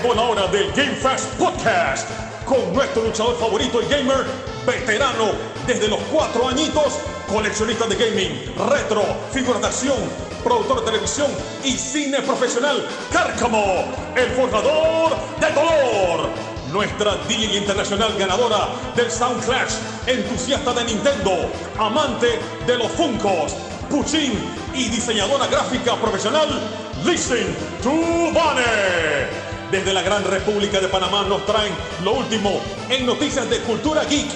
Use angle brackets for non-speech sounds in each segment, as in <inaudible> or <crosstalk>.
Llegó la hora del Game Fast Podcast con nuestro luchador favorito y gamer, veterano desde los cuatro añitos, coleccionista de gaming, retro, figuras de acción, productor de televisión y cine profesional, Cárcamo, el forjador de dolor. Nuestra DJ internacional ganadora del Sound Clash, entusiasta de Nintendo, amante de los Funkos, Puchín y diseñadora gráfica profesional, Listen to Bunny. Desde la Gran República de Panamá nos traen lo último en noticias de cultura geek,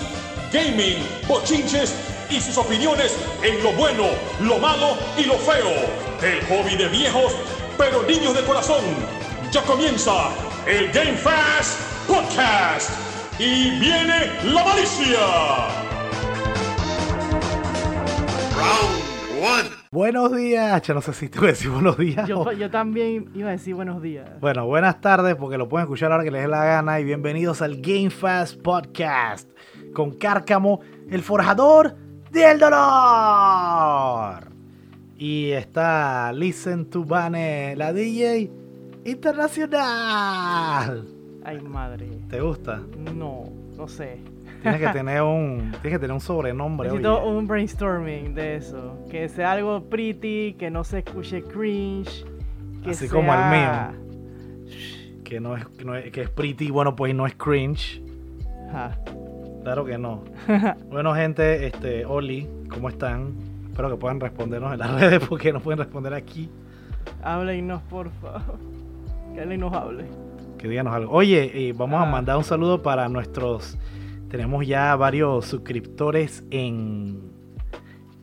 gaming, bochinches y sus opiniones en lo bueno, lo malo y lo feo. El hobby de viejos, pero niños de corazón. Ya comienza el Game Fast Podcast. Y viene la malicia. Round one. Buenos días, yo no sé si te voy a decir buenos días. Yo, o- yo también iba a decir buenos días. Bueno, buenas tardes porque lo pueden escuchar ahora que les dé la gana y bienvenidos al Game Fast Podcast con Cárcamo, el forjador del dolor. Y está Listen to Bane, la DJ internacional. Ay, madre. ¿Te gusta? No, no sé. Tienes que tener un, tienes que tener un sobrenombre. Necesito oye. un brainstorming de eso. Que sea algo pretty, que no se escuche cringe. Que Así sea... como el mío. Que no es, que no es, que es pretty, bueno, pues no es cringe. Ajá. Claro que no. <laughs> bueno, gente, este, Oli, ¿cómo están? Espero que puedan respondernos en las <laughs> redes porque no pueden responder aquí. Háblenos, por favor. Que alguien nos hable. Que díganos algo. Oye, eh, vamos a Ah. mandar un saludo para nuestros. Tenemos ya varios suscriptores en.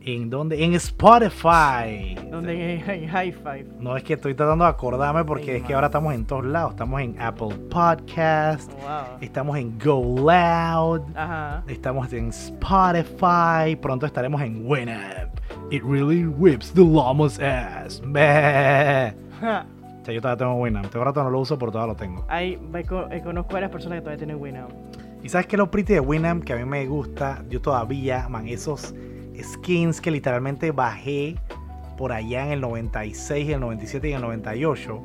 ¿En dónde? En Spotify. Donde en, en High Five. No es que estoy tratando de acordarme porque Ay, es que ahora estamos en todos lados. Estamos en Apple Podcast, Wow. estamos en Go Loud, Ajá. Estamos en Spotify. Pronto estaremos en Winamp. It really whips the llama's ass. Meh. O sea, yo todavía tengo Winamp. Este rato no lo uso, pero todavía lo tengo. Co- eh, conozco varias personas que todavía tienen Winamp. ¿Y sabes qué es lo pretty de Winamp? Que a mí me gusta. Yo todavía, man, esos skins que literalmente bajé por allá en el 96, el 97 y el 98.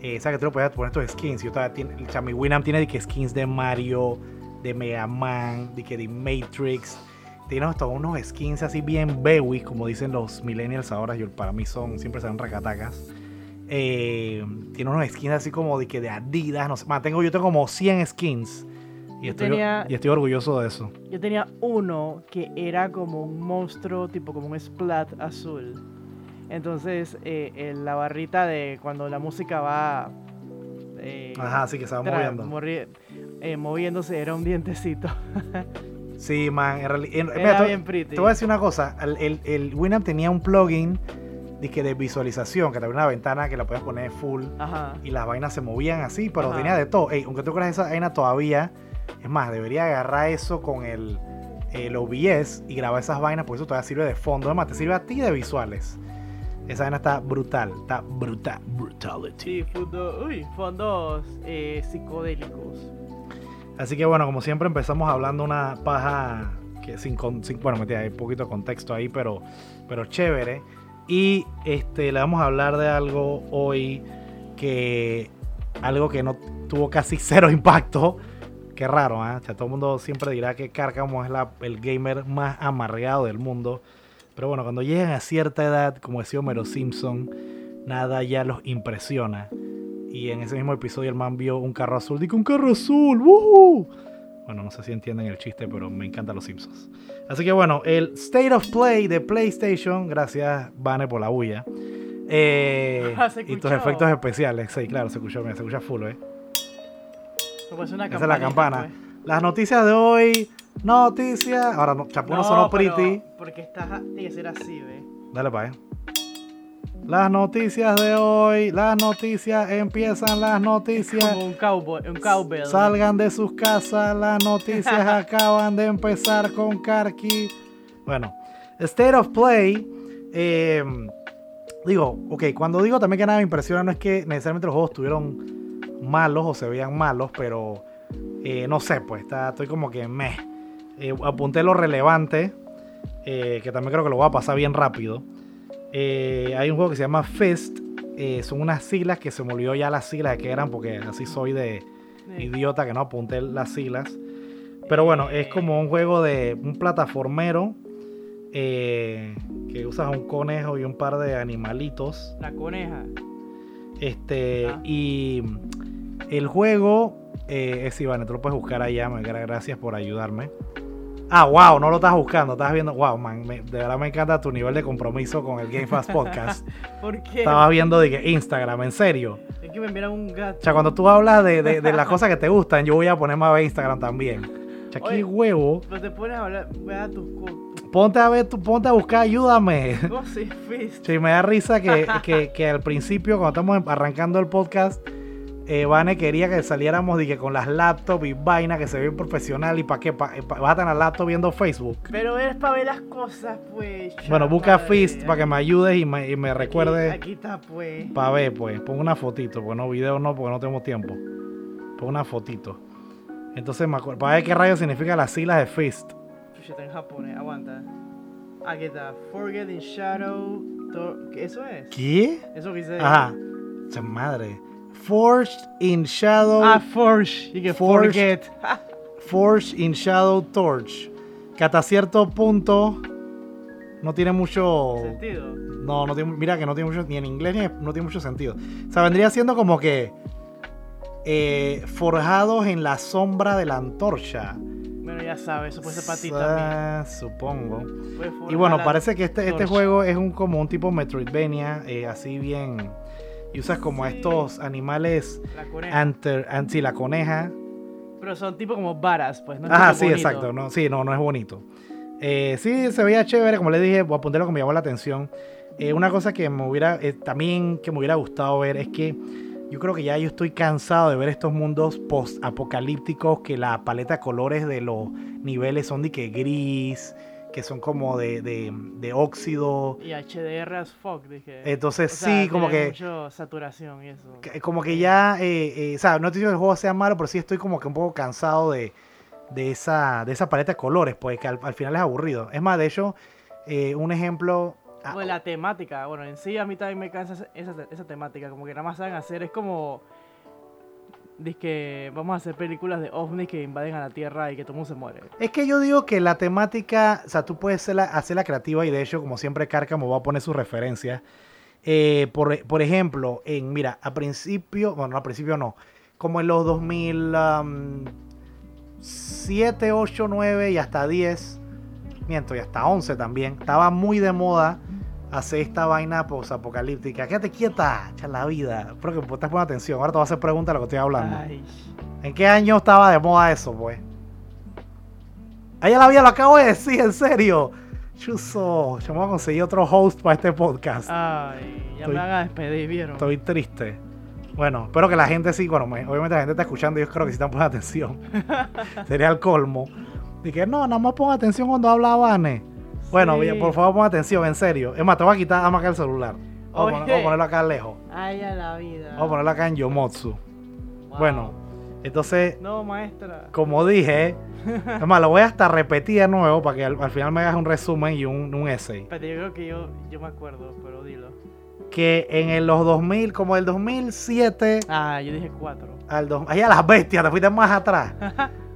Eh, ¿Sabes que tú lo poner estos skins? Yo todavía tiene, o Winamp tiene de que skins de Mario, de Mega Man, de que de Matrix. Tiene hasta unos skins así bien bewy, como dicen los millennials ahora. Yo, para mí son, siempre serán racatacas. Eh, tiene unos skins así como de que de Adidas, no sé. Man, tengo, yo tengo como 100 skins. Y estoy, tenía- y estoy orgulloso de eso. Yo tenía uno que era como un monstruo, tipo como un splat azul. Entonces, eh, en la barrita de cuando la música va. eh, Ajá, así que se va moviendo. eh, moviéndose, era un dientecito. <laughs> Sí, man. En realidad, en- Era mira, te- bien pretty. Te voy a decir una cosa. El, el, el Winamp tenía un plugin de, visualización, que te abría una ventana que la podías poner full Ajá. y las vainas se movían así, pero Ajá. tenía de todo. Ey, aunque tú creas esa vaina todavía, es más, debería agarrar eso con el, el OBS y grabar esas vainas, porque eso todavía sirve de fondo. Además, te sirve a ti de visuales. Esa vaina está brutal, está brutal, brutality. Sí, fondo- uy, fondos eh, psicodélicos. Así que bueno, como siempre empezamos hablando una paja que sin, con- sin- bueno, mentira, hay un poquito de contexto ahí, pero, pero chévere. Y este, le vamos a hablar de algo hoy que algo que no tuvo casi <laughs> cero impacto. Qué raro, ¿ah? O sea, todo el mundo siempre dirá que Cárcamo es la- el gamer más amargado del mundo. Pero bueno, cuando llegan a cierta edad, como decía Homero Simpson, nada ya los impresiona. Y en ese mismo episodio el man vio un carro azul. Digo, un carro azul. ¡Woohoo! Bueno, no sé si entienden el chiste, pero me encantan los Simpsons. Así que bueno, el State of Play de PlayStation. Gracias, Vane, por la bulla. Eh, <laughs> Ah, y tus efectos especiales. Sí, claro, se escuchó, se escucha full, ¿eh? Una Esa es la campana. pues. Las noticias de hoy. Noticias. Ahora, no, Chapo no sonó pretty. Porque está, tiene que ser así, ¿ves? Dale para allá. Las noticias de hoy. Las noticias. Empiezan las noticias. Como un cowboy, un cowbell. Salgan de sus casas, las noticias <laughs> acaban de empezar con Karki. Bueno, State of Play. eh, digo, ok, cuando digo también que nada me impresiona, no es que necesariamente los juegos estuvieron malos o se veían malos, pero eh, no sé, pues está, estoy como que meh. Eh, apunté lo relevante, eh, que también creo que lo voy a pasar bien rápido. Hay un juego que se llama Fist, son unas siglas que se me olvidó ya las siglas de que eran, porque así soy de idiota que no apunté las siglas. Pero bueno, es como un juego de un plataformero que usas un conejo y un par de animalitos. La coneja. Este, y el juego eh, es Iván, tú lo puedes buscar allá. me- Gracias por ayudarme. Ah, wow, no lo estás buscando, estás viendo. Wow, man, me- de verdad me encanta tu nivel de compromiso con el Game Fast Podcast. <laughs> ¿Por qué? Estabas viendo de Instagram, en serio. Es que me enviaron un gato. O sea, cuando tú hablas de, de- de las cosas que te gustan, yo voy a ponerme a ver Instagram también. O sea, qué huevo. Pero te pones a hablar, vea tus co- Ponte a ver, ponte a buscar, ayúdame. <laughs> y fist. Sí, me da risa que, que- que al principio, cuando estamos arrancando el podcast, eh, Vane quería que saliéramos que con las laptops y vaina que se ve profesional. ¿Y para qué? Pa- pa- vas a la laptop viendo Facebook. Pero es para ver las cosas, pues. Bueno, busca. Fist para que me ayudes y me, y me Aquí- recuerde. Aquí, está, pues. Para ver, pues. Pon una fotito, porque no, video no, porque no tenemos tiempo. Pon una fotito. Entonces, me acuerdo. Para ver qué rayos significa las siglas de Fist. Chucha, está en japonés, aguanta. Aquí está. Forget in Shadow. Tor- ¿Qué eso es? ¿Qué? Eso que dice. Ajá. Madre. Forged in Shadow. Ah, Forge. Y que Forged. forget. <laughs> Forge in Shadow Torch. Que hasta cierto punto no tiene mucho. Sentido. No, no tiene, mira que no tiene mucho. Ni en inglés ni en- no tiene mucho sentido. O sea, vendría siendo como que. eh, forjados en la sombra de la antorcha. Bueno, ya sabes, eso puede ser para ti también. Supongo. Y bueno, parece que este, este juego es un como un tipo Metroidvania, eh, así bien. Y usas como a estos animales. La coneja. Anter, an- sí, la coneja. Pero son tipo como varas, pues. No es tipo sí, bonito. exacto. No, sí, no, no es bonito. Eh, sí, se veía chévere, como le dije, voy a apuntar lo que me llamó la atención. Eh, una cosa que me hubiera, eh, también que me hubiera gustado ver es que yo creo que ya yo estoy cansado de ver estos mundos post-apocalípticos que la paleta de colores de los niveles son de que gris, que son como de, de, de óxido. Y HDR as fuck, dije. Entonces O sea, sí, como que... mucho saturación y eso. que- como que ya, eh, eh, o sea, no estoy diciendo que el juego sea malo, pero sí estoy como que un poco cansado de, de esa, de esa paleta de colores, pues que al, al final es aburrido. Es más, de hecho, eh, un ejemplo... ah, Pues la temática, bueno, en sí a mí también me cansa esa- esa temática, como que nada más saben hacer, es como... Dice que vamos a hacer películas de ovnis que invaden a la Tierra y que todo mundo se muere. Es que yo digo que la temática, o sea, tú puedes hacerla, creativa y de hecho, como siempre, Cárcamo va a poner sus referencias. Eh, por, por ejemplo, en, mira, a principio, bueno, no, a principio no, como en los 2007, 8, 9 y hasta 10, miento, y hasta 11 también, estaba muy de moda hacer esta vaina posapocalíptica. Quédate quieta, echa la vida. Espero que estás poniendo atención. Ahora te voy a hacer preguntas de lo que estoy hablando. Ay, ¿En qué año estaba de moda eso, pues? Allá la vida lo acabo de decir, en serio. Chuso, yo me voy a conseguir otro host para este podcast. ay, ya Estoy- me van a despedir, ¿vieron? Estoy triste. Bueno, espero que la gente sí, bueno, me- obviamente la gente está escuchando y yo creo que sí están poniendo atención. <laughs> Sería el colmo. Dije, no, nada más ponga atención cuando habla Vane. Bueno, Sí. por favor ponga atención, en serio. Es más, te voy a quitar vamos acá el celular. Vamos a, poner- ponerlo acá lejos. Ay, a la vida. Vamos a ponerlo acá en Yomotsu. Wow. Bueno, entonces, No, maestra. como dije, es más, lo voy hasta repetir de nuevo para que al, al final me hagas un resumen y un, un essay. Espérate, yo creo que yo, yo me acuerdo, pero dilo. Que en el- los 2000, como el 2007 Ah, yo dije cuatro. al... dos- Ahí a las bestias, te fuiste más atrás.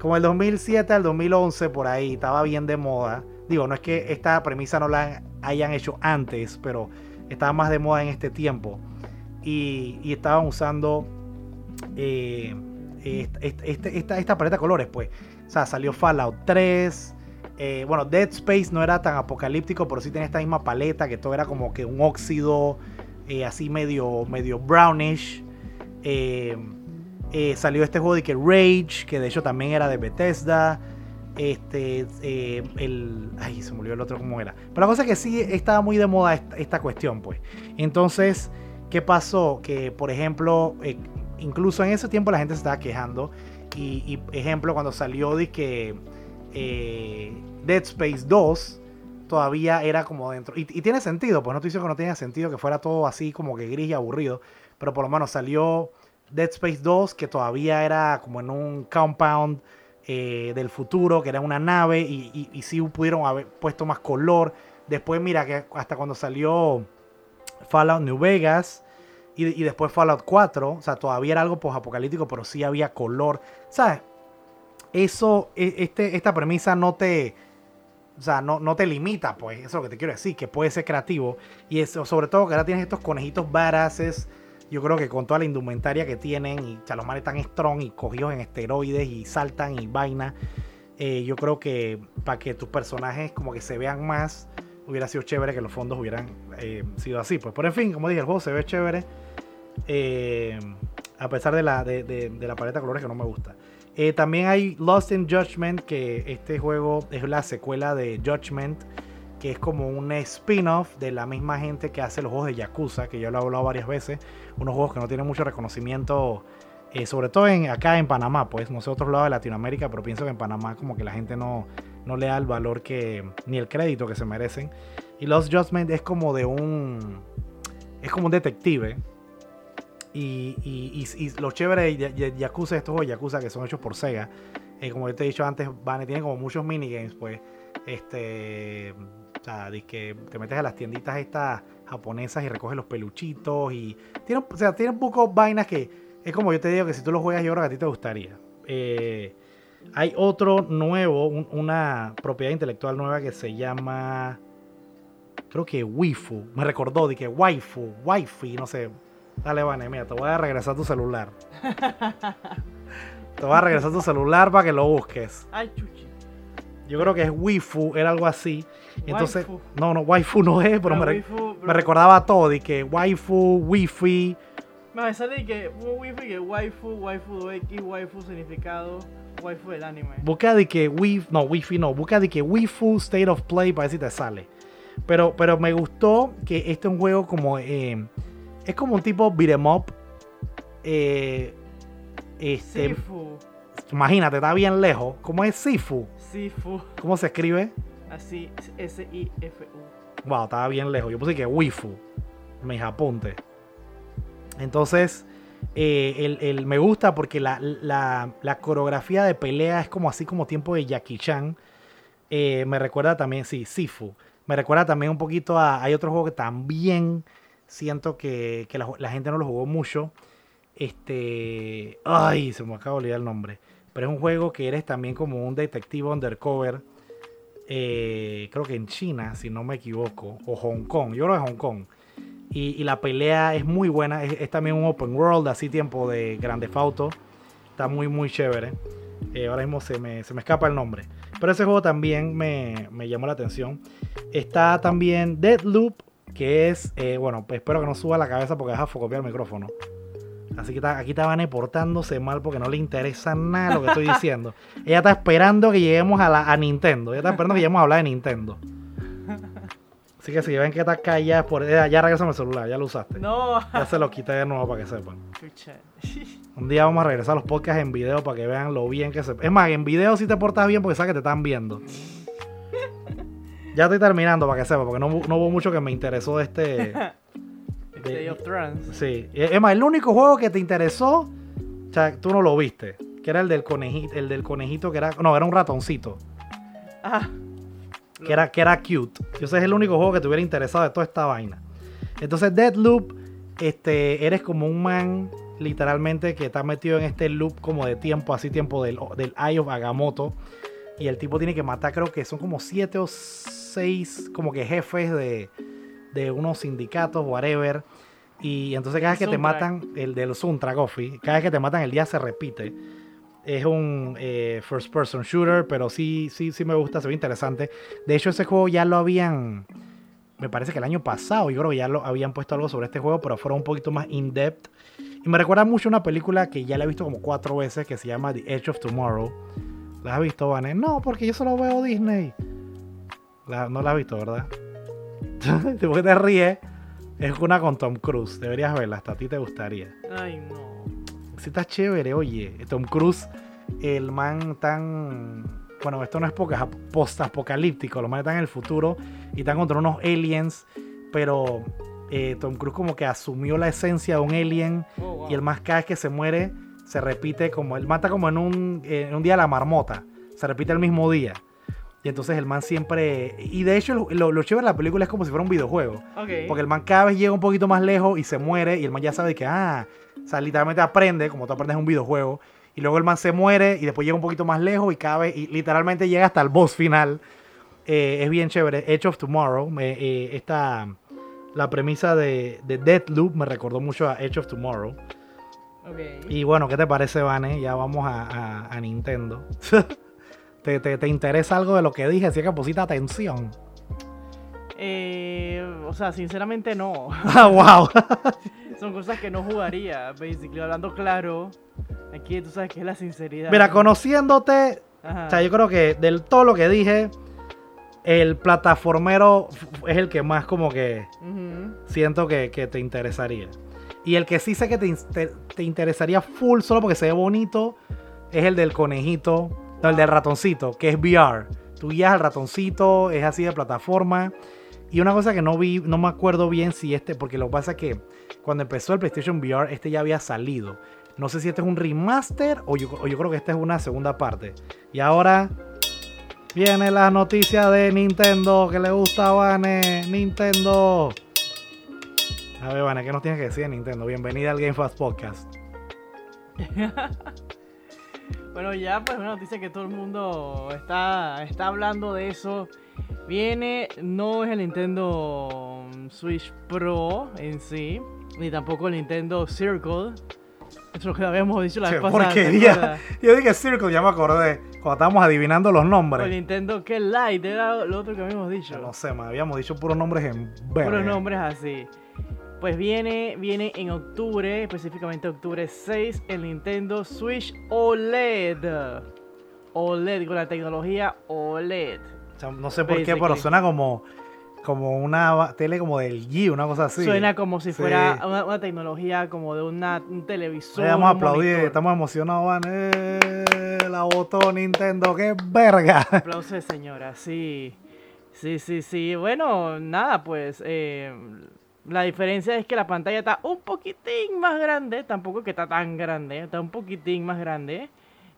Como el 2007 al 2011, por ahí, estaba bien de moda. Digo, no es que esta premisa no la hayan hecho antes, pero estaba más de moda en este tiempo. Y, y estaban usando eh, esta, esta, esta, esta paleta de colores, pues. O sea, salió Fallout 3. eh, bueno, Dead Space no era tan apocalíptico, pero sí tenía esta misma paleta, que todo era como que un óxido eh, así medio, medio brownish. Salió este juego de que Rage, que de hecho también era de Bethesda. Este, eh, el. Ay, se olvidó el otro cómo era. Pero la cosa es que sí estaba muy de moda esta, cuestión, pues. Entonces, ¿qué pasó? Que, por ejemplo, eh, incluso en ese tiempo la gente se estaba quejando. Y, y, ejemplo, cuando salió de que eh, Dead Space 2 todavía era como dentro. Y, tiene sentido, pues no diciendo que no tenía sentido que fuera todo así como que gris y aburrido. Pero por lo menos salió Dead Space 2, que todavía era como en un compound eh, del futuro, que era una nave, y, y, pudieron haber puesto más color. Después, mira, que hasta cuando salió Fallout New Vegas, Y, y después Fallout 4, o sea, todavía era algo post-apocalíptico, pero sí había color. ¿Sabes? Eso, e- este, esta premisa no te. O sea, no, no te limita, pues. Eso es lo que te quiero decir, que puede ser creativo. Y eso, sobre todo que ahora tienes estos conejitos badasses. Yo creo que con toda la indumentaria que tienen, y manes están strong y cogidos en esteroides y saltan y vaina. eh, yo creo que para que tus personajes como que se vean más, hubiera sido chévere que los fondos hubieran eh, sido así. Pues, pero en fin, como dije, el juego se ve chévere. eh, a pesar de la, de, de- la paleta de colores que no me gusta. También hay Lost in Judgment, que este juego es la secuela de Judgment, que es como un spin-off de la misma gente que hace los juegos de Yakuza, que yo lo he hablado varias veces. Unos juegos que no tienen mucho reconocimiento, eh, sobre todo en, acá en Panamá, pues no sé otros lados de Latinoamérica, pero pienso que en Panamá como que la gente no, no le da el valor que, ni el crédito que se merecen. Y Lost Judgment es como de un, es como un detective. Y, y, y- y lo chévere de Ya- Ya- Yakuza, estos juegos de Yakuza que son hechos por Sega, eh, como yo te he dicho antes, van, tienen como muchos minigames, pues. Este. Sea, de que te metes a las tienditas estas japonesas y recoges los peluchitos. Y. Tiene, o sea, tiene un poco vainas que. Es como yo te digo que si tú lo juegas, yo creo que a ti te gustaría. Eh, hay otro nuevo, un- una propiedad intelectual nueva que se llama. Creo que Wifu. Me recordó de que Waifu, Wifi, no sé. Dale, Vane, mira, te voy a regresar tu celular. te voy a regresar tu celular para que lo busques. Ay, chuchi. Yo creo que es Wifu, era algo así. Entonces, Waifu. no, no, Waifu no es, pero, me, re- waifu, me recordaba todo. Y que Waifu, Wifi. Me sale que waifu que waifu, waifu X, waifu significado, waifu del anime. Busca de que Wif, no, Wifi no, busca de que Wifu State of Play para ver si te sale. Pero, pero me gustó que este es un juego como. eh, es como un tipo beat'em up. Eh, este, Sifu, imagínate, está bien lejos. ¿Cómo es Sifu? Sifu, ¿Cómo se escribe? Así, S-I-F-U. Wow, estaba bien lejos. Yo puse que Wifu. Mis apuntes. Entonces, eh, el, el- me gusta porque la, la- la coreografía de pelea es como así como tiempo de Jackie Chan. Eh, me recuerda también, sí, Sifu. Me recuerda también un poquito a. Hay otro juego que también siento que, que la, la gente no lo jugó mucho. Este. Ay, se me acaba de olvidar el nombre. Pero es un juego que eres también como un detective undercover. Eh, creo que en China, si no me equivoco. O Hong Kong. Yo creo que Hong Kong. Y, la pelea es muy buena. Es, también un open world, así tiempo de Grande Auto. Está muy, muy chévere. Eh, ahora mismo se me, se me escapa el nombre. Pero ese juego también me, me llamó la atención. Está también Deadloop, que es, eh, bueno, pues espero que no suba la cabeza porque deja focopiar el micrófono. Así que aquí está Vane portándose mal porque no le interesa nada lo que estoy diciendo. Ella está esperando que lleguemos a, la, a Nintendo. Ella está esperando que lleguemos a hablar de Nintendo. Así que si ven que está callada, por, eh, ya regresame el celular, ya lo usaste. No, Ya se lo quité de nuevo para que sepan. Un día vamos a regresar a los podcasts en video para que vean lo bien que se. Es más, en video sí te portas bien porque sabes que te están viendo. Ya estoy terminando para que sepa, porque no, no hubo mucho que me interesó de este. <laughs> Day of Thrones. Sí. Es más, el único juego que te interesó, o sea, tú no lo viste. Que era el del conejito, el del conejito que era. No, era un ratoncito. Ah, Que era, que era cute. Yo sé, es el único juego que te hubiera interesado de toda esta vaina. Entonces, Deadloop, este, eres como un man, literalmente, que está metido en este loop como de tiempo, así tiempo del, del Eye of Agamotto. Y el tipo tiene que matar, creo que son como siete o seis, como que jefes de, de unos sindicatos, whatever. Y entonces cada vez que te matan, el del Suntra Coffee, cada vez que te matan el día se repite. Es un eh, first person shooter, pero sí, sí, sí me gusta, se ve interesante. De hecho, ese juego ya lo habían, me parece que el año pasado, yo creo que ya lo habían puesto algo sobre este juego, pero fueron un poquito más in-depth. Y me recuerda mucho a una película que ya la he visto como cuatro veces, que se llama The Edge of Tomorrow. ¿La has visto, Vane? No, porque yo solo veo Disney. La- no la has visto, ¿verdad? ¿Por <laughs> qué te ríes? Es una con Tom Cruise. Deberías verla, hasta a ti te gustaría. ay no. Sí está chévere, oye. Tom Cruise, el man tan... Bueno, esto no es poca- post-apocalíptico. Los manes están en el futuro y están contra unos aliens. Pero eh, Tom Cruise como que asumió la esencia de un alien. Oh, wow. Y el más cada vez que se muere, se repite como... Él mata como en un, en un día de la marmota. Se repite el mismo día. Y entonces el man siempre. Y de hecho, lo, lo chévere de la película es como si fuera un videojuego. Porque el man cada vez llega un poquito más lejos y se muere. Y el man ya sabe que, ah, o sea, literalmente aprende, como tú aprendes en un videojuego. Y luego el man se muere y después llega un poquito más lejos y cada vez, y literalmente llega hasta el boss final. Eh, es bien chévere. Edge of Tomorrow. eh, esta, la premisa de, de Deathloop me recordó mucho a Edge of Tomorrow. Y bueno, ¿qué te parece, Vane? Ya vamos a, a- a Nintendo. <laughs> ¿Te, te, te interesa algo de lo que dije? Así que pusiste atención. Eh, o sea, sinceramente no. <laughs> Ah, wow. <laughs> Son cosas que no jugaría, basically. Hablando claro, aquí tú sabes que es la sinceridad. Mira, conociéndote, Ajá. o sea, yo creo que del todo lo que dije, el plataformero es el que más como que siento que, que te interesaría. Y el que sí sé que te, te- te interesaría full solo porque se ve bonito es el del conejito, no, el del ratoncito, que es VR. Tú guías al ratoncito, es así de plataforma. Y una cosa que no vi, no me acuerdo bien si este, porque lo que pasa es que cuando empezó el PlayStation VR, este ya había salido. No sé si este es un remaster o yo, o yo creo que esta es una segunda parte. Y ahora viene la noticia de Nintendo que le gusta a Vane. Nintendo. A ver, Vane, ¿qué nos tienes que decir de Nintendo? Bienvenida al Game Fast Podcast. <laughs> Bueno, ya pues una noticia que todo el mundo está, está hablando de eso. Viene, no es el Nintendo Switch Pro en sí, ni tampoco el Nintendo Circle. Eso es lo que habíamos dicho la vez pasada. ¿te porquería. Yo dije Circle, ya me acordé. Cuando estábamos adivinando los O el nombres. Nintendo que Lite era lo otro que habíamos dicho. Yo no sé, man, habíamos dicho puros nombres en verga. Puros nombres así. Pues viene, viene en octubre, específicamente octubre 6, el Nintendo Switch OLED. OLED, con la tecnología OLED. O sea, no sé por qué, pero suena como, como una tele como del G, una cosa así. Suena como si Sí. fuera una, una tecnología como de una, un televisor. Oye, vamos a aplaudir, monitor. estamos emocionados, van. Eh, la votó Nintendo, qué verga. Aplausos señora, sí. Sí, sí, sí. Bueno, nada, pues eh, la diferencia es que la pantalla está un poquitín más grande, tampoco que está tan grande, está un poquitín más grande.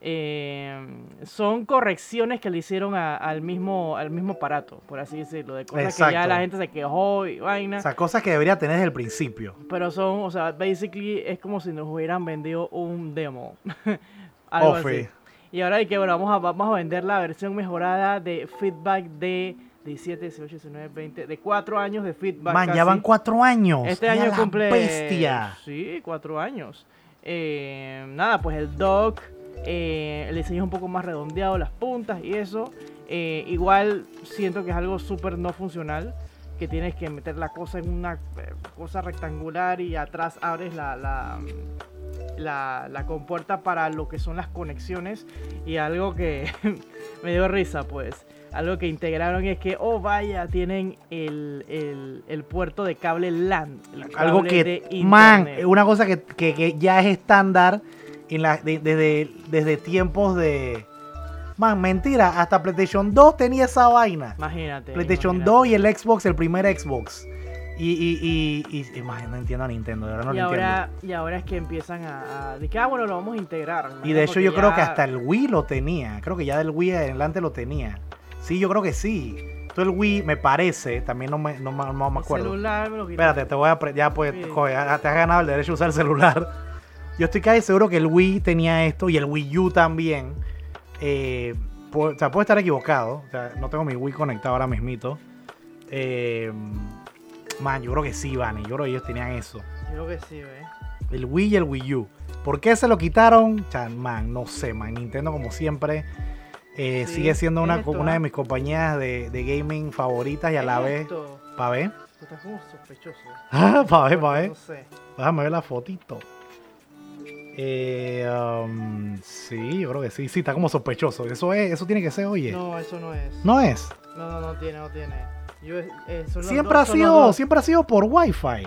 Eh, son correcciones que le hicieron a- al, mismo, al mismo aparato, por así decirlo, de cosas que ya Exacto. la gente se quejó y vaina. O sea, cosas que debería tener desde el principio. Pero son, o sea, basically es como si nos hubieran vendido un demo. <laughs> Algo Ofi. así. Y ahora hay que, bueno, vamos a, vamos a vender la versión mejorada de feedback de 17, 18, 19, 20, de 4 años de feedback. Man, ya van cuatro años. Este año cumple. bestia. Sí, 4 años. Eh, nada, pues el dock, eh, el diseño es un poco más redondeado, las puntas y eso. Eh, igual siento que es algo súper no funcional. Que tienes que meter la cosa en una cosa rectangular y atrás abres la, la, la, la compuerta para lo que son las conexiones. Y algo que <laughs> me dio risa, pues. Algo que integraron es que, oh vaya, tienen el, el, el puerto de cable LAN. el Algo que, de man, una cosa que, que- que ya es estándar en la, de- desde, desde tiempos de... Man, mentira, hasta PlayStation 2 tenía esa vaina. Imagínate. PlayStation imagínate. 2 y el Xbox, el primer Xbox. Y, y, y, y- y, man, no entiendo a Nintendo, de verdad no y lo ahora, y ahora es que empiezan a, a de que, ah, bueno, lo vamos a integrar. ¿no? Y de hecho yo creo que hasta el Wii lo tenía. Creo que ya del Wii adelante lo tenía. Sí, yo creo que sí. Todo el Wii me parece, también no me, no, me- no me el acuerdo. celular me lo. Espérate, te voy a. Ya pues, joder, ya te has ganado el derecho a usar el celular. Yo estoy casi seguro que el Wii tenía esto y el Wii U también. Eh, o sea, puedo estar equivocado. O sea, no tengo mi Wii conectado ahora mismito. Eh, man, yo creo que sí, Vani. Yo creo que ellos tenían eso. Yo creo que sí, ¿ves? El Wii y el Wii U. ¿Por qué se lo quitaron? Man, no sé, man. Nintendo, como siempre, eh, Sí, sigue siendo una, esto, una de mis compañías de, de gaming favoritas y a la ¿Qué es vez. esto? Pa' ver. Tú estás como sospechoso. <laughs> Ah, pa' ver, pa' ver. No sé. Déjame ver la fotito. Eh, um, sí, yo creo que sí. Sí, está como sospechoso. Eso es, eso tiene que ser, oye. No, No, eso no es. es. No, no, no tiene, no tiene. Yo, eh, Siempre dos- ha sido, siempre ha sido por Wi-Fi.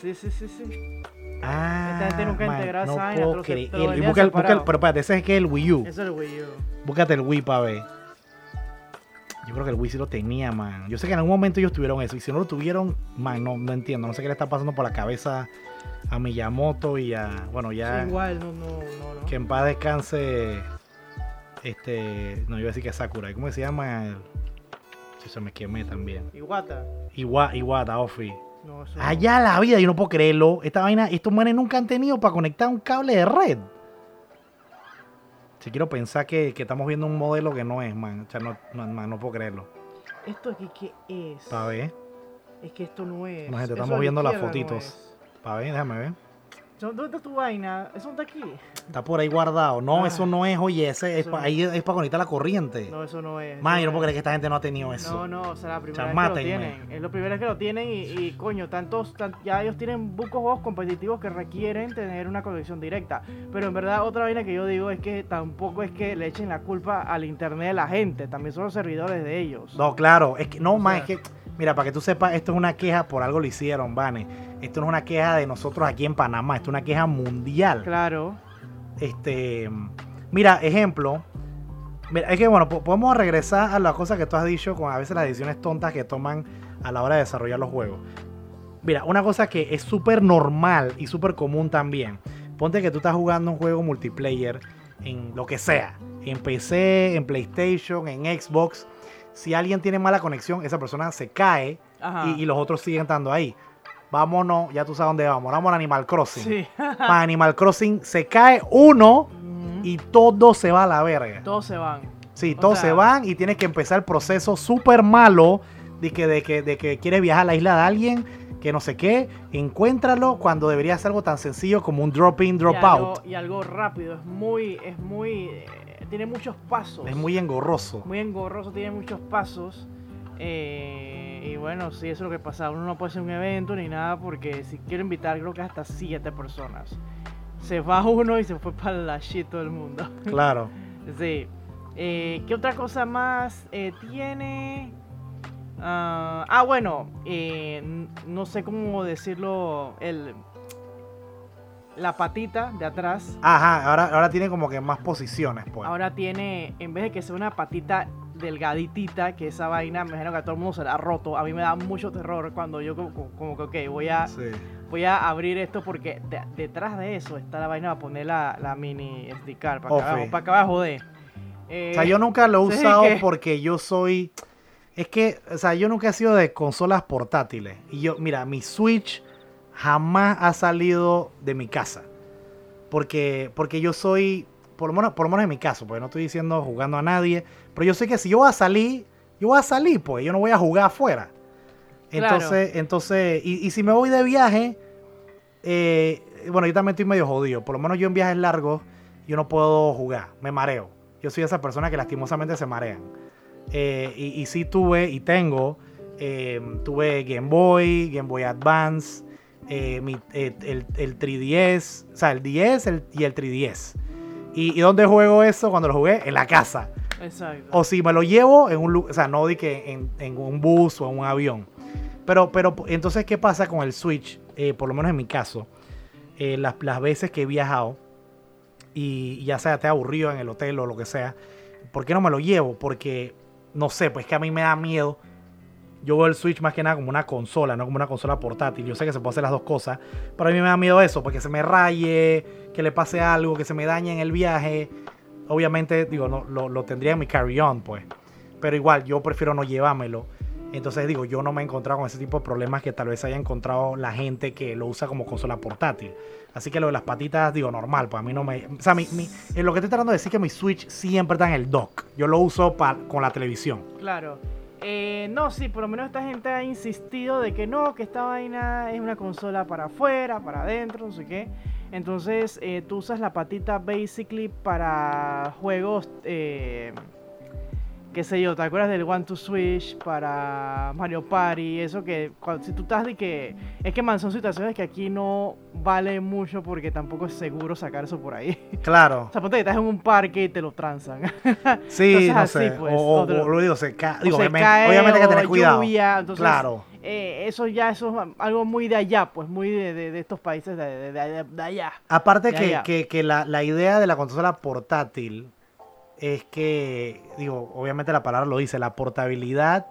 Sí, sí, sí, sí. Ah, Esta gente nunca ha man, integrado no esa puedo creer. Y busca busca el- pero espérate, ese es que es el Wii U. Eso es el Wii U. Búscate el Wii para ver. Yo creo que el Wii sí lo tenía, man. Yo sé que en algún momento ellos tuvieron eso. Y si no lo tuvieron, man, no, no entiendo. No sé qué le está pasando por la cabeza a Miyamoto y a. Bueno, ya. Sí, igual, no, no, no, no. Que en paz descanse Este, no, yo iba a decir que es Sakurai. ¿Cómo se llama? Sí, se me quemé también. Iguata. Iwa, Iwata, Ofi. No, eso Allá la vida, yo no puedo creerlo. Esta vaina, estos manes nunca han tenido para conectar un cable de red. Si quiero pensar que, que estamos viendo un modelo que no es, man. O sea, no, no, man, no puedo creerlo. ¿Esto aquí qué es? Para ver, Es que esto no es. No, gente, estamos viendo las no fotitos. es. para ver, déjame ver. ¿Dónde está tu vaina? ¿Eso no está aquí? Está por ahí guardado. No, Ah. eso no es, oye, ese es no. ahí es para conectar la corriente. No, eso no es. Man, yo no puedo creer que esta gente no ha tenido eso. No, no, o sea, la primera vez que lo tienen. Es lo primero que lo tienen y, y, coño, tantos, tan- ya ellos tienen bucos juegos competitivos que requieren tener una conexión directa. Pero en verdad otra vaina que yo digo es que tampoco es que le echen la culpa al internet de la gente, también son los servidores de ellos. No, claro, es que no, O más sea- es que, mira, para que tú sepas, esto es una queja, por algo lo hicieron, Vane. Esto no es una queja de nosotros aquí en Panamá, esto es una queja mundial. Claro. Este, mira, ejemplo, mira, es que bueno, po- podemos regresar a la cosa que tú has dicho con a veces las decisiones tontas que toman a la hora de desarrollar los juegos. Mira, una cosa que es súper normal y súper común también. Ponte que tú estás jugando un juego multiplayer en lo que sea, en PC, en PlayStation, en Xbox. Si alguien tiene mala conexión, esa persona se cae y, y los otros siguen estando ahí. Vámonos, ya tú sabes dónde vamos. Vamos a Animal Crossing. Sí. <laughs> Para Animal Crossing se cae uno y todo se va a la verga. Todos se van. Sí, o todos sea- se van y tienes que empezar el proceso súper malo de que, de, que, de que quieres viajar a la isla de alguien, que no sé qué, encuéntralo cuando debería ser algo tan sencillo como un drop in, drop y algo, out. y algo rápido, es muy, es muy, tiene muchos pasos. Es muy engorroso. muy engorroso, tiene muchos pasos. eh, y bueno, sí, eso es lo que pasa. Uno no puede hacer un evento ni nada porque si quiero invitar, creo que hasta siete personas. Se va uno y se fue para la shit todo el mundo. <laughs> Claro. Sí. Eh, ¿Qué otra cosa más eh, tiene? Ah, ah, bueno, no sé cómo decirlo. El, la patita de atrás Ajá, ahora, ahora tiene como que más posiciones, pues. Ahora tiene, en vez de que sea una patita delgaditita, que esa vaina, me imagino que a todo el mundo se la ha roto. A mí me da mucho terror cuando yo como, que, ok, voy a, Sí. voy a abrir esto porque de- detrás de eso está la vaina para poner la, la mini SD card, para, Ok. acabar, para acabar de joder. Eh, O sea, yo nunca lo he usado que- porque yo soy. Es que, o sea, yo nunca he sido de consolas portátiles. Y yo, mira, mi Switch jamás ha salido de mi casa. Porque, porque yo soy, por lo, menos, por lo menos en mi caso, porque no estoy diciendo jugando a nadie. Pero yo sé que si yo voy a salir, yo voy a salir, pues. Yo no voy a jugar afuera. Claro. Entonces, entonces y, y si me voy de viaje, eh, bueno, yo también estoy medio jodido. Por lo menos yo en viajes largos, yo no puedo jugar. Me mareo. Yo soy esa persona que lastimosamente se marean. Eh, y, y sí tuve y tengo, eh, tuve Game Boy, Game Boy Advance, eh, mi- eh, el, el 3DS, o sea, el 10 el- y el 3DS. ¿Y, ¿Y dónde juego eso cuando lo jugué? En la casa. Exacto. O si me lo llevo en un lugar, o sea, no que en, en un bus o en un avión. Pero, pero, entonces, ¿qué pasa con el Switch? Eh, por lo menos en mi caso, eh, las, las veces que he viajado y ya sea te aburrido en el hotel o lo que sea, ¿por qué no me lo llevo? Porque, no sé, pues que a mí me da miedo. Yo veo el Switch más que nada como una consola, no como una consola portátil. Yo sé que se puede hacer las dos cosas, pero a mí me da miedo eso, porque se me raye, que le pase algo, que se me dañe en el viaje. Obviamente, digo, no, lo, lo tendría en mi carry-on, pues. Pero igual, yo prefiero no llevármelo. Entonces, digo, yo no me he encontrado con ese tipo de problemas que tal vez haya encontrado la gente que lo usa como consola portátil. Así que lo de las patitas, digo, normal, pues a mí no me... O sea, mi, mi- lo que estoy tratando de decir es que mi Switch siempre está en el dock. Yo lo uso pa- con la televisión. Claro. Eh, no, sí, por lo menos esta gente ha insistido de que no, que esta vaina es una consola para afuera, para adentro, no sé qué. Entonces eh, tú usas la patita basically para juegos, eh, qué sé yo, ¿te acuerdas del One to Switch para Mario Party? Eso que cuando- si tú estás de que... Es que man, son situaciones que aquí no vale mucho porque tampoco es seguro sacar eso por ahí. <laughs> Claro. O sea, ponte que estás en un parque y te lo transan. <laughs> Sí, Entonces, no así, sé. pues, o, o- lo- digo, se cae. o Digo, se obviamente, cae, obviamente hay que tener cuidado. lluvia, entonces, claro. eh, eso ya eso es algo muy de allá, pues muy de, de- de estos países de, de- allá. Aparte que, que- que la, la idea de la consola portátil es que, digo, obviamente la palabra lo dice, la portabilidad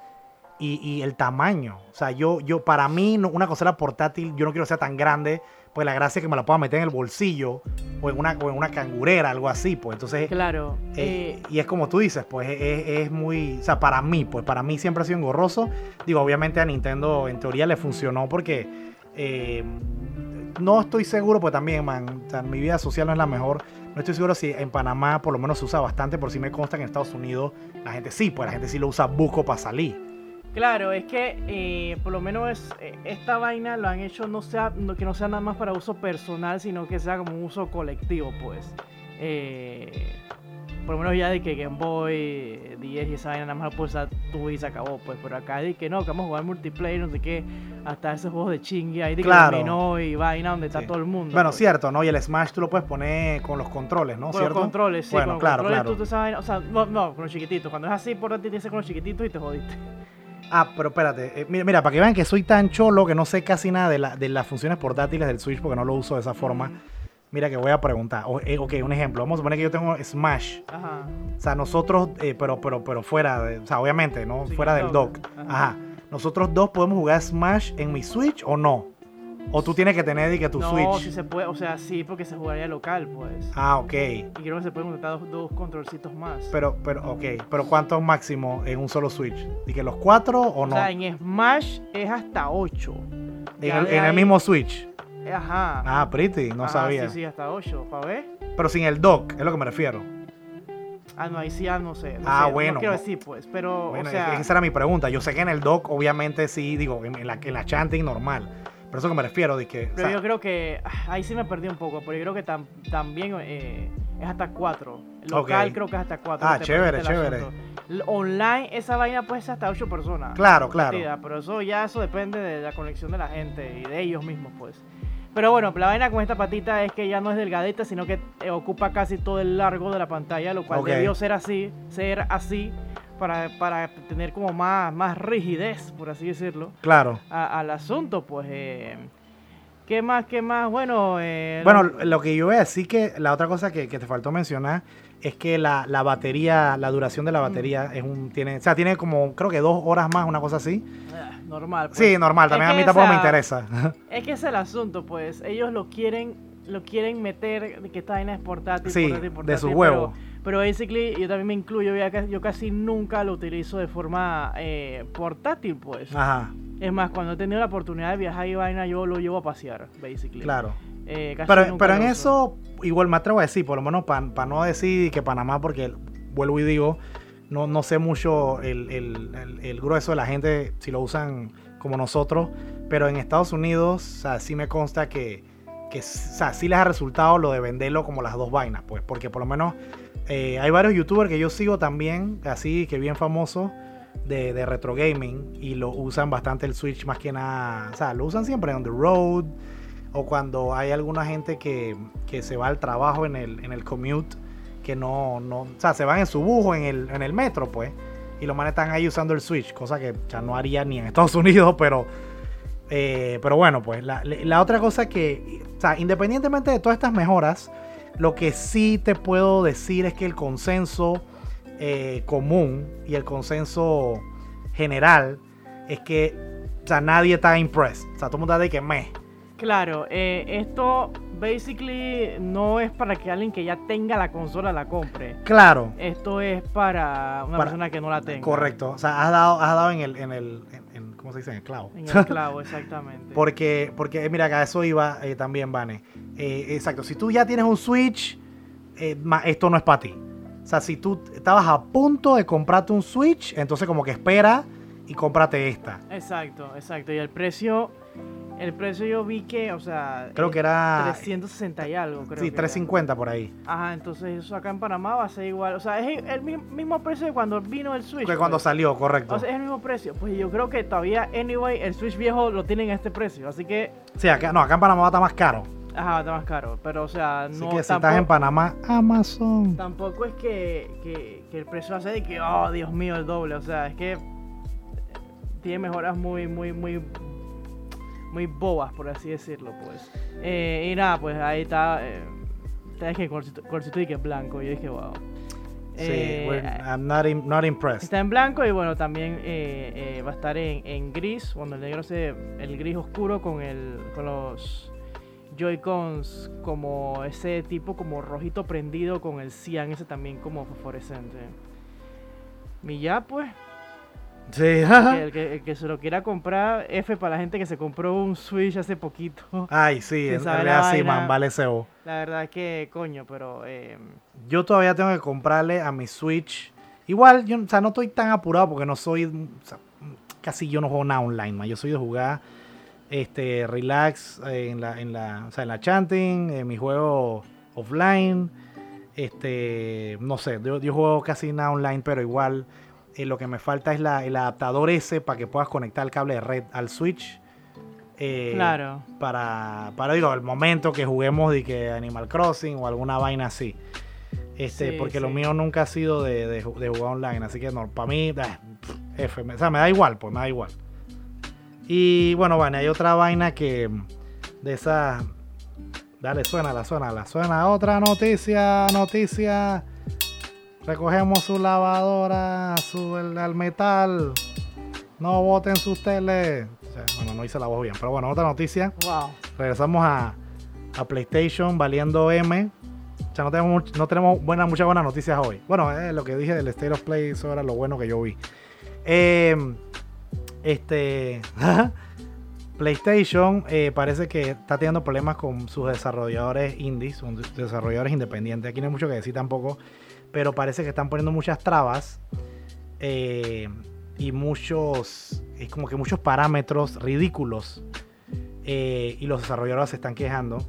y, y el tamaño. O sea, yo, yo para mí, no- una consola portátil, yo no quiero que sea tan grande pues la gracia es que me la pueda meter en el bolsillo o en una, o en una cangurera, algo así, pues entonces... Claro. eh, eh, y es como tú dices, pues es, es- muy, o sea, para mí, pues para mí siempre ha sido engorroso. Digo, obviamente a Nintendo en teoría le funcionó porque eh, no estoy seguro, pues también, man, o sea, mi vida social no es la mejor. No estoy seguro si en Panamá por lo menos se usa bastante, por si me consta que en Estados Unidos la gente sí, pues la gente sí lo usa buco para salir. Claro, es que eh, por lo menos eh, esta vaina lo han hecho no sea que no sea nada más para uso personal, sino que sea como un uso colectivo, pues. Eh, por lo menos ya de que Game Boy 10 y esa vaina nada más usar tú y se acabó, pues. Pero acá de que no, que vamos a jugar multiplayer, no sé qué, hasta esos juegos de chingue ahí de Claro. que dominó y vaina donde está todo el mundo. Bueno, pues. cierto, ¿no? Y el Smash tú lo puedes poner con los controles, ¿no? Con ¿Cierto? los controles, sí, Bueno, con los claro, controles claro. tú o sea, no, no, con los chiquititos. Cuando es así, por ti tienes con los chiquititos y te jodiste. Ah, pero espérate. eh, mira, mira, para que vean que soy tan cholo que no sé casi nada de, la- de las funciones portátiles del Switch porque no lo uso de esa forma. Mm, Mira que voy a preguntar. O- eh, ok, un ejemplo. Vamos a suponer que yo tengo Smash. Ajá. O sea, nosotros, eh, pero, pero, pero fuera, de, o sea, obviamente, ¿no? Sí, fuera el del dock. Ajá. Ajá. Nosotros dos podemos jugar Smash en mi Switch o no. O tú tienes que tener que tu no, Switch. si se puede, o sea, sí, porque se jugaría local, pues. Ah, ok. Y creo que se pueden conectar dos, dos controlcitos más. Pero, pero, ok. Pero ¿cuántos máximo en un solo Switch? ¿Y que los cuatro o no? O sea, en Smash es hasta 8. en el, en el mismo Switch. Ajá. Ah, pretty, no Ajá, sabía. Sí, sí, hasta 8. ¿Para ver? Pero sin el dock, es lo que me refiero. Ah, no, ahí sí, ya no sé. no Ah, sé, bueno. No quiero decir, pues. Pero, Bueno, o sea. esa era mi pregunta. Yo sé que en el dock, obviamente, sí, digo, en, la, en la chanting normal. Pero eso que me refiero, de que. o Pero sea, yo creo que. ah, Ahí sí me perdí un poco. Pero yo creo que tam- también eh, es hasta 4. Local creo que es hasta 4. Ah, chévere, chévere. Online, esa vaina puede ser hasta 8 personas. Claro, claro. partida, pero eso ya eso depende de la conexión de la gente y de ellos mismos, pues. Pero bueno, la vaina con esta patita es que ya no es delgadita, sino que eh, ocupa casi todo el largo de la pantalla, lo cual debió ser así, ser así para, para tener como más, más rigidez, por así decirlo, Claro. a- al asunto, pues. eh, ¿Qué más? ¿Qué más? Bueno, eh, Bueno, lo- lo que yo voy a decir que la otra cosa que, que te faltó mencionar es que la, la batería, la duración de la batería es un, tiene, o sea, tiene como, creo que dos horas más, una cosa así. ah, normal. pues. Sí, normal, también Es a mí que, tampoco me interesa. <laughs> Es que es el asunto, pues. Ellos lo quieren, lo quieren meter que esta vaina es portátil, Sí, portátil, de portátil, su pero- huevo. Pero, basically, yo también me incluyo, que- yo casi nunca lo utilizo de forma eh, portátil, pues. Ajá, Es más, cuando he tenido la oportunidad de viajar y vaina, yo lo llevo a pasear, basically. claro. Eh, Pero, pero en eso, igual me atrevo a decir, por lo menos para no decir que Panamá, porque vuelvo y digo, no, no sé mucho el, el- el- grueso de la gente si lo usan como nosotros, pero en Estados Unidos, o sea, sí me consta que, que o sea, sí les ha resultado lo de venderlo como las dos vainas, pues, porque por lo menos eh, hay varios youtubers que yo sigo también, así que bien famosos. De, de retro gaming y lo usan bastante el Switch más que nada, o sea, lo usan siempre on the road, o cuando hay alguna gente que, que se va al trabajo en el, en el commute, que no, no, o sea, se van en su bus o en el, en el metro, pues, y los manes están ahí usando el Switch, cosa que ya no haría ni en Estados <laughs> Unidos, pero, eh, pero bueno, pues, la, la otra cosa que, o sea, independientemente de todas estas mejoras, lo que sí te puedo decir es que el consenso eh, común y el consenso general es que, o sea, nadie está impressed, o sea, todo el mundo está de que me. Claro, eh, esto basically no es para que alguien que ya tenga la consola la compre. Claro, Esto es para una Para- persona que no la tenga. correcto. O sea, has dado, has dado en el, en el, en- en- ¿cómo se dice? En el clavo. En el clavo, exactamente. <laughs> porque, porque, mira, que a eso iba eh, también, Vane. Eh, exacto, si tú ya tienes un Switch, eh, esto no es para ti. O sea, si tú estabas a punto de comprarte un Switch, entonces como que espera y cómprate esta. Exacto, exacto. Y el precio, el precio yo vi que, o sea, Creo que era... 360 y algo, creo. Sí, que era. 350 por ahí. Ajá, entonces eso acá en Panamá va a ser igual. O sea, es el, el mi- mismo precio de cuando vino el Switch. Que cuando pues. salió, correcto. O sea, es el mismo precio. Pues yo creo que todavía, anyway, el Switch viejo lo tienen a este precio. Así que, Sí, acá, no, acá en Panamá estar más caro. ajá, está más caro. Pero, o sea, Así no que si tampoco, estás en Panamá, Amazon. tampoco es que, que, que el precio ser de que, oh, Dios mío, el doble. O sea, es que tiene mejoras muy, muy, muy, muy bobas, por así decirlo, pues. Eh, y nada, pues ahí está. Eh, Sabes que colorcito y que es blanco. Yo dije, wow. Sí, Eh, I'm not, im- not impressed. Está en blanco y bueno, también eh, eh, va a estar en, en gris, cuando el negro se. el gris oscuro con el. con los. Joy-Cons como ese tipo como rojito prendido con el cian ese también como fosforescente. Y ya pues, Sí, el, que, el que se lo quiera comprar, F para la gente que se compró un Switch hace poquito. Ay, sí, en realidad sí, man, vale SEO. La verdad que coño, pero eh, Yo todavía tengo que comprarle a mi Switch. Igual, yo o sea, no estoy tan apurado porque no soy. o sea, casi yo no juego nada online, man. Yo soy de jugar este, relax eh, en la, en la, o sea, en la chanting, en mi juego offline. Este, no sé, yo, yo juego casi nada online, pero igual eh, lo que me falta es la, el adaptador ese para que puedas conectar el cable de red al Switch. Eh, claro. para, para digo, el momento que juguemos de que Animal Crossing o alguna vaina así. Este, Sí, porque lo mío nunca ha sido de, de ju- de jugar online, así que no, para mí, eh, F, me- o sea, me da igual, pues me da igual. Y bueno, bueno, hay otra vaina que de esa, dale, suena, la suena, la suena, otra noticia, noticia. Recogemos su lavadora, su el, al metal. No boten sus teles. Bueno, no hice la voz bien, pero bueno, otra noticia. Wow. Regresamos a, a PlayStation valiendo M. O sea, no tenemos, no tenemos buenas, muchas buenas noticias hoy. Bueno, eh, lo que dije del State of Play, eso era lo bueno que yo vi. Eh, este. <laughs> PlayStation eh, parece que está teniendo problemas con sus desarrolladores indies, sus desarrolladores independientes. Aquí no hay mucho que decir tampoco, pero parece que están poniendo muchas trabas eh, y muchos, es como que muchos parámetros ridículos eh, y los desarrolladores se están quejando.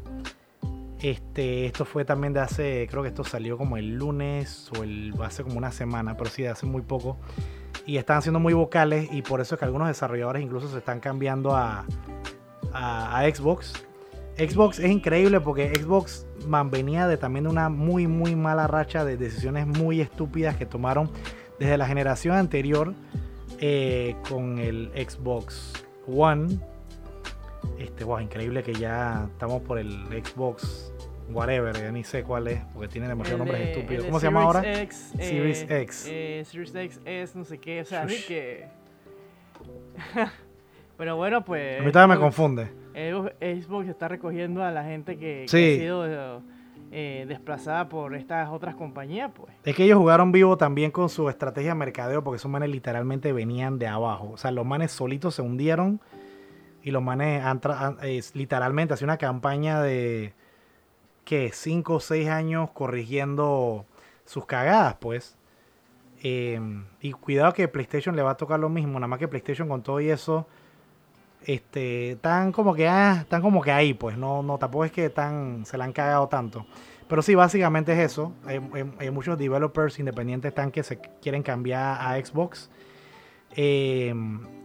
Este, esto fue también de hace, creo que esto salió como el lunes o el, hace como una semana, pero sí de hace muy poco. Y están siendo muy vocales y por eso es que algunos desarrolladores incluso se están cambiando a, a Xbox. Xbox es increíble porque Xbox man, venía de también de una muy muy mala racha de decisiones muy estúpidas que tomaron desde la generación anterior eh, con el Xbox One. Este, wow, increíble que ya estamos por el Xbox whatever, ya ni sé cuál es, porque tiene demasiados nombres estúpidos. ¿Cómo se llama ahora? Series X, eh, Series X. eh, Series X es no sé qué, o sea, Shush. que... <laughs> Pero bueno, pues... A mí todavía me Xbox- confunde. Xbox está recogiendo a la gente que, ha sido eh, desplazada por estas otras compañías, pues. Es que ellos jugaron vivo también con su estrategia de mercadeo porque esos manes literalmente venían de abajo. O sea, los manes solitos se hundieron y los manes han literalmente hacían una campaña de que 5 o 6 años corrigiendo sus cagadas, pues. Eh, y cuidado que PlayStation le va a tocar lo mismo, nada más que PlayStation con todo y eso este, están como que ah, como que ahí, pues no, no, tampoco es que tan, se la han cagado tanto. Pero sí, básicamente es eso. Hay, muchos developers independientes están que se quieren cambiar a Xbox eh,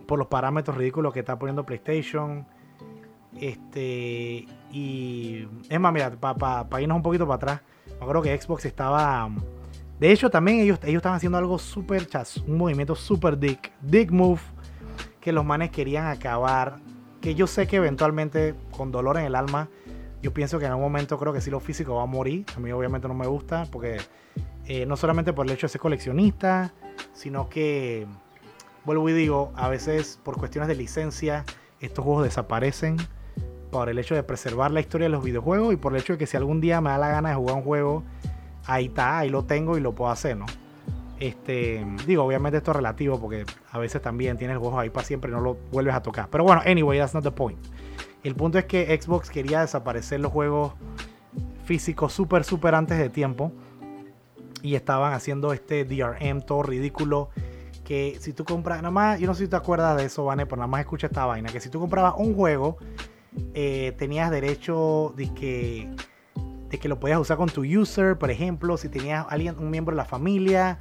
por los parámetros ridículos que está poniendo PlayStation. Este, y es más, mira, para irnos un poquito para atrás, me acuerdo que Xbox estaba. De hecho, también ellos, ellos estaban haciendo algo súper chas, un movimiento súper dick, dick move, que los manes querían acabar. Que yo sé que eventualmente, con dolor en el alma, yo pienso que en algún momento creo que sí lo físico va a morir. A mí obviamente no me gusta, porque eh, no solamente por el hecho de ser coleccionista, sino que, vuelvo y digo, a veces por cuestiones de licencia, estos juegos desaparecen por el hecho de preservar la historia de los videojuegos y por el hecho de que si algún día me da la gana de jugar un juego, ahí está, ahí lo tengo y lo puedo hacer, ¿no? Este, digo, obviamente esto es relativo porque a veces también tienes el juego ahí para siempre y no lo vuelves a tocar. Pero bueno, anyway, that's not the point. El punto es que Xbox quería desaparecer los juegos físicos súper, súper antes de tiempo. Y estaban haciendo este DRM todo ridículo. Que si tú compras, nada más, yo no sé si te acuerdas de eso, Vane, pero nada más escucha esta vaina. Que si tú comprabas un juego, eh, tenías derecho de que, de que lo podías usar con tu user, por ejemplo, si tenías alguien, un miembro de la familia,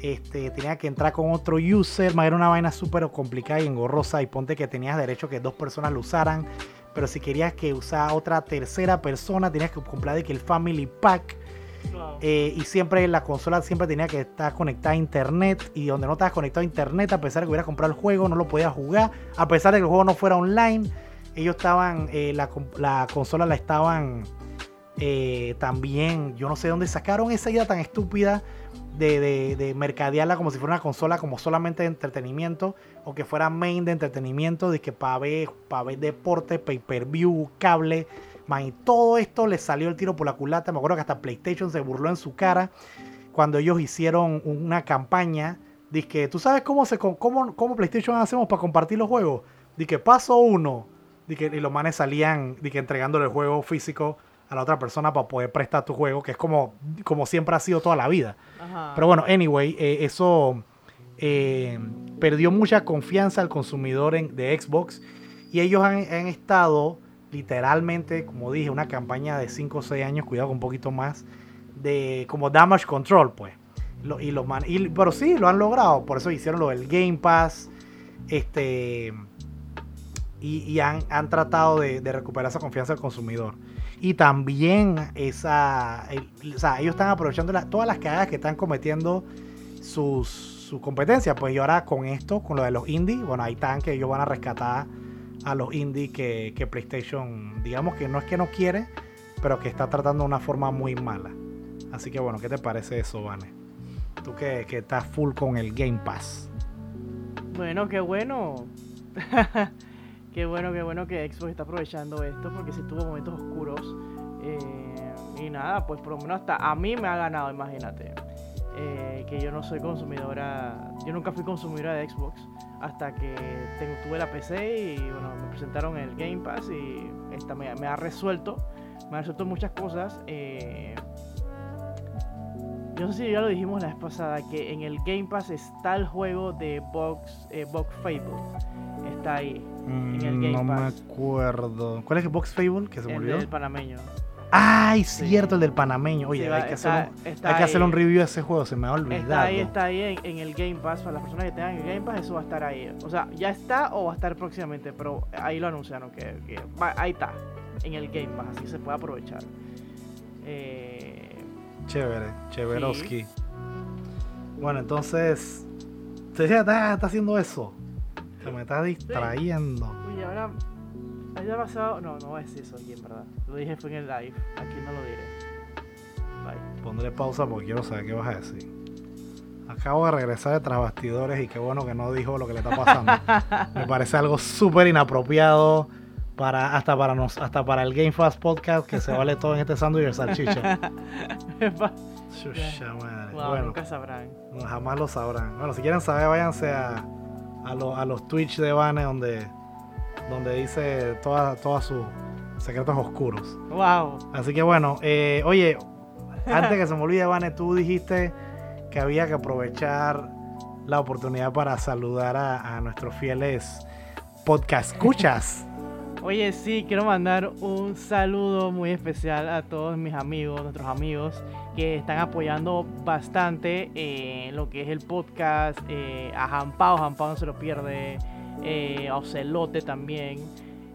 este, tenía que entrar con otro user, era una vaina súper complicada y engorrosa y ponte que tenías derecho que dos personas lo usaran, pero si querías que usara otra tercera persona, tenías que comprar de que el Family Pack eh, y siempre la consola siempre tenía que estar conectada a internet y donde no estabas conectado a internet, a pesar de que hubieras comprado el juego, no lo podías jugar, a pesar de que el juego no fuera online, ellos estaban, eh, la, la consola la estaban eh, también, yo no sé dónde sacaron esa idea tan estúpida de, de, de mercadearla como si fuera una consola como solamente de entretenimiento o que fuera main de entretenimiento, de que para ver, para deporte, pay per view, cable, Man, y todo esto les salió el tiro por la culata. Me acuerdo que hasta PlayStation se burló en su cara cuando ellos hicieron una campaña. Dice que, ¿tú sabes cómo, se, cómo, cómo PlayStation hacemos para compartir los juegos? Dice que paso uno. Dice que, y los manes salían que entregándole el juego físico a la otra persona para poder prestar tu juego, que es como, como siempre ha sido toda la vida. Ajá. Pero bueno, anyway, eh, eso eh, perdió mucha confianza al consumidor en- de Xbox y ellos han, han estado literalmente, como dije, una campaña de 5 o 6 años, cuidado con un poquito más, de como damage control, pues. Lo- y los man- y- pero sí, lo han logrado, por eso hicieron lo del Game Pass, este, y, y han, han tratado de, de recuperar esa confianza del consumidor. Y también esa, o sea, ellos están aprovechando la- todas las cagadas que están cometiendo sus, sus competencias. Pues y ahora con esto, con lo de los indies, bueno, ahí están que ellos van a rescatar a los indies que, que PlayStation, digamos que no es que no quiere, pero que está tratando de una forma muy mala. Así que bueno, ¿qué te parece eso, Vane? Tú que, que estás full con el Game Pass. Bueno, qué bueno. <laughs> qué bueno, qué bueno que Xbox está aprovechando esto porque si tuvo momentos oscuros. eh, y nada, pues por lo menos hasta a mí me ha ganado, imagínate. Eh, que yo no soy consumidora, yo nunca fui consumidora de Xbox hasta que tuve la PC y bueno, me presentaron el Game Pass y esta me, me ha resuelto, me ha resuelto muchas cosas. eh, yo no sé si ya lo dijimos la vez pasada, que en el Game Pass está el juego de Box, eh, Box Fable. Está ahí, En el Game Mm, no Pass. me acuerdo. ¿Cuál es el Box Fable? Que se me el olvidó. del panameño. Ay, Sí. cierto, el del panameño. Oye, Sí, hay, que, está- hacer un, hay que hacer un review de ese juego, se me ha olvidado. Está ahí, está ahí en, en el Game Pass. Para las personas que tengan el Game Pass, eso va a estar ahí. O sea, ya está o va a estar próximamente, pero ahí lo anunciaron que, que va- ahí está, en el Game Pass, así se puede aprovechar. Eh, Chévere, chéveroski. Bueno, entonces. Usted ya está, está haciendo eso. Se me está distrayendo. uy, ahora. Haya pasado. No, no voy a decir eso aquí en verdad. Lo dije fue en el live. Aquí no lo diré. Bye. Pondré pausa porque quiero saber qué vas a decir. Acabo de regresar de tras bastidores y qué bueno que no dijo lo que le está pasando. <laughs> Me parece algo súper inapropiado para hasta para nos, hasta para el Game Fast Podcast que se vale todo en este sándwich de salchicha. <laughs> Chucha madre. wow, bueno, nunca sabrán. no, jamás lo sabrán. Bueno, si quieren saber, váyanse a, a, lo- a los Twitch de Vane donde, donde dice todas todas sus secretos oscuros. Wow. Así que bueno, eh, oye, <laughs> antes que se me olvide, Vane, tú dijiste que había que aprovechar la oportunidad para saludar a, a nuestros fieles podcast escuchas. Oye, sí, quiero mandar un saludo muy especial a todos mis amigos, nuestros amigos que están apoyando bastante eh, lo que es el podcast. eh, a Jampao, Jampao no se lo pierde. eh, a Ocelote también.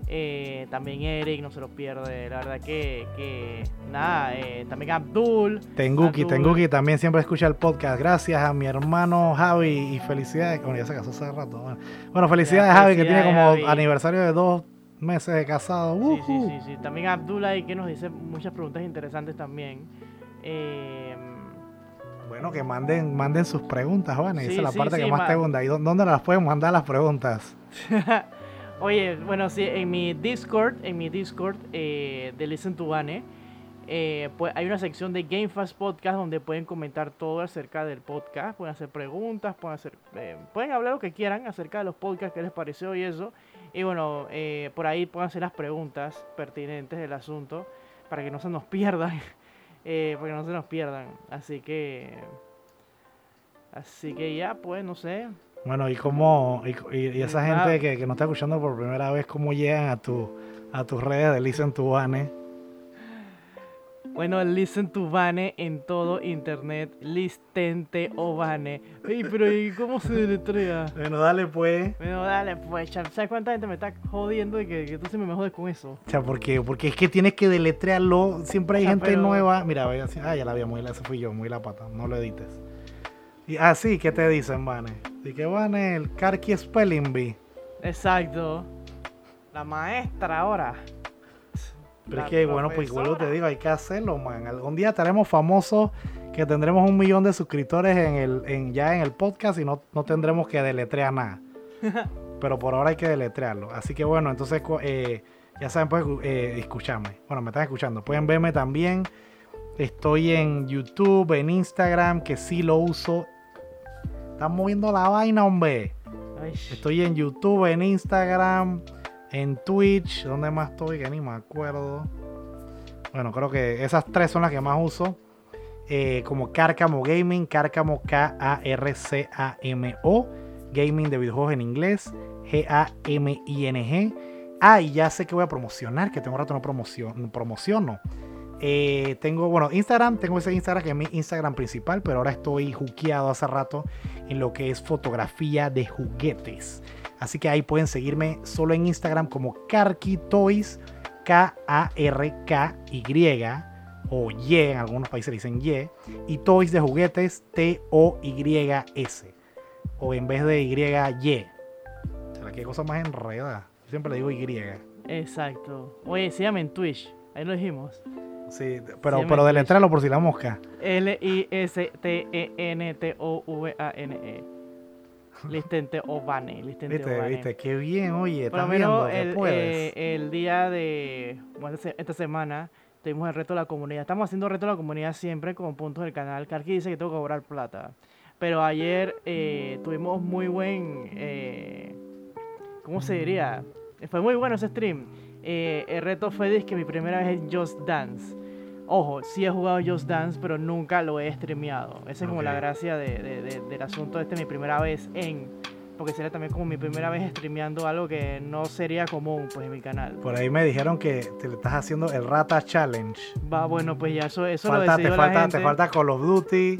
eh, también Eric no se lo pierde. La verdad que, que nada, eh, también Abdul. Tenguki, Abdul. Tenguki también siempre escucha el podcast. Gracias a mi hermano Javi y felicidades. Bueno, ya se casó hace rato. Bueno, Bueno, felicidades Javi, que tiene como Javi. aniversario de dos meses de casado. Sí, sí, sí, sí. También Abdul ahí que nos dice muchas preguntas interesantes también. Eh, Bueno, que manden, manden sus preguntas. Sí, Esa es la sí, parte que más te gusta. ¿Y dó- dónde las pueden mandar las preguntas? <laughs> Oye, bueno, sí, en mi Discord, en mi Discord eh, de Listen to Bane, eh, pues hay una sección de Game Fast Podcast donde pueden comentar todo acerca del podcast, pueden hacer preguntas, pueden hacer, eh, pueden hablar lo que quieran acerca de los podcasts, qué les pareció y eso. Y bueno, eh, por ahí hacer las preguntas pertinentes del asunto para que no se nos <laughs> pierdan, eh, para que no se nos pierdan. Así que, así que ya, pues, no sé. Bueno, y cómo, y, y- y esa Ah. gente que, que nos está escuchando por primera vez, cómo llegan a tu a tus redes de Listen to Vane. Bueno, listen to Vane en todo internet. Listente o Vane. Ey, pero ¿y cómo se deletrea? Bueno, dale pues. Bueno, dale, pues, ¿sabes cuánta gente me está jodiendo y que, que tú siempre me jodes con eso? O sea, porque, porque es que tienes que deletrearlo. Siempre hay sea, gente pero- nueva. Mira, voy a decir, ah, ya la vi muy la, ese fui yo, muy la pata. No lo edites. Y, ah, sí, ¿qué te dicen, Vane? Di que Vane, el Karki Spelling Bee. Exacto. La maestra ahora. Pero La es que, bueno, pues vuelvo te digo, hay que hacerlo, man. Algún día estaremos famosos, que tendremos un millón de suscriptores en el, en, ya en el podcast y no, no tendremos que deletrear nada. <laughs> Pero por ahora hay que deletrearlo. Así que bueno, entonces eh, Ya saben, pueden eh, escucharme. Bueno, me están escuchando. Pueden verme también. Estoy en YouTube, en Instagram, que sí lo uso. Están moviendo la vaina, hombre. Estoy en YouTube, en Instagram, en Twitch. ¿Dónde más estoy? Que ni me acuerdo. Bueno, creo que esas tres son las que más uso. Eh, como Cárcamo Gaming, Cárcamo K-A-R-C-A-M-O. Gaming de videojuegos en inglés. G-A-M-I-N-G. Ah, y ya sé que voy a promocionar, que tengo un rato no promociono. promociono. Eh, tengo, bueno, Instagram, tengo ese Instagram que es mi Instagram principal, pero ahora estoy juqueado hace rato en lo que es fotografía de juguetes. Así que ahí pueden seguirme solo en Instagram como Karki Toys, K-A-R-K-Y, o Y, en algunos países le dicen Y, y Toys de juguetes, T-O-Y-S, o en vez de Y, Y. ¿Será qué cosa más enredada? Yo siempre le digo Y. Exacto. Oye, síganme en Twitch. Ahí lo dijimos. Sí, pero, Sí, pero deletralo por si la mosca. E L-I-S-T-E-N-T-O-V-A-N-E. <laughs> Listente Ovane. Listente Viste, Ovane. viste, qué bien, oye, Por lo menos el, eh, el día de bueno, esta se- esta semana tuvimos el reto de la comunidad. Estamos haciendo reto de la comunidad siempre con puntos del canal. Karki dice que tengo que cobrar plata. Pero ayer eh, tuvimos muy buen... eh, ¿Cómo se diría? Fue muy bueno ese stream. Eh, el reto fue que mi primera vez en Just Dance. Ojo, sí he jugado Just Dance, pero nunca lo he streameado. Esa es como la gracia de- de- de- del asunto este, mi primera vez en... Porque sería también como mi primera vez streameando algo que no sería común pues en mi canal. Por ahí me dijeron que te le estás haciendo el Rata Challenge. Va, bueno, pues ya eso, eso lo Falta, te, decidió la falta, gente. te falta Call of Duty.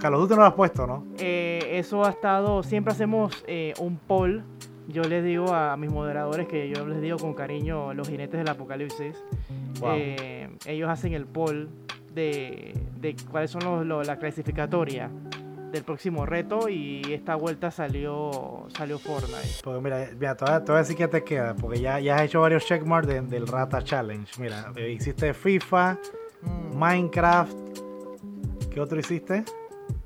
Call of Duty no lo has puesto, ¿no? Eh, eso ha estado, siempre hacemos eh, un poll. Yo les digo a mis moderadores que yo les digo con cariño los jinetes del apocalipsis. Wow. Eh, ellos hacen el poll de, de cuáles son los, los- la clasificatoria del próximo reto y esta vuelta salió salió Fortnite. Porque mira, mira te, voy a, te voy a decir qué te queda. Porque ya, ya has hecho varios checkmarks de- del Rata Challenge. Mira, eh, hiciste FIFA, Minecraft. ¿Qué otro hiciste?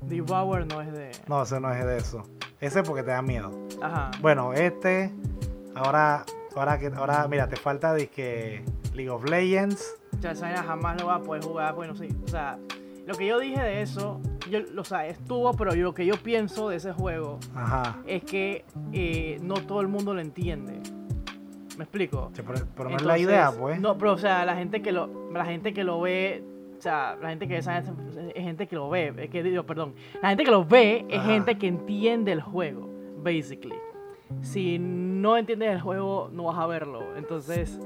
Devour no es de... No, ese no es de eso. Ese es porque te da miedo. Ajá. Bueno, este. Ahora, ahora que ahora, mira, te falta de que League of Legends. O sea, esa jamás lo va a poder jugar, bueno, sí. O sea, lo que yo dije de eso, yo, o sea, estuvo, pero yo- lo que yo pienso de ese juego Ajá. es que eh, no todo el mundo lo entiende. ¿Me explico? Sí, Pero, pero no es la idea, pues. No, pero o sea, la gente que lo, la gente que lo ve, sea, la gente que esa es gente que lo ve, es que digo, perdón, la gente que lo ve es Ajá. gente que entiende el juego, basically. Si no entiendes el juego, no vas a verlo. Entonces,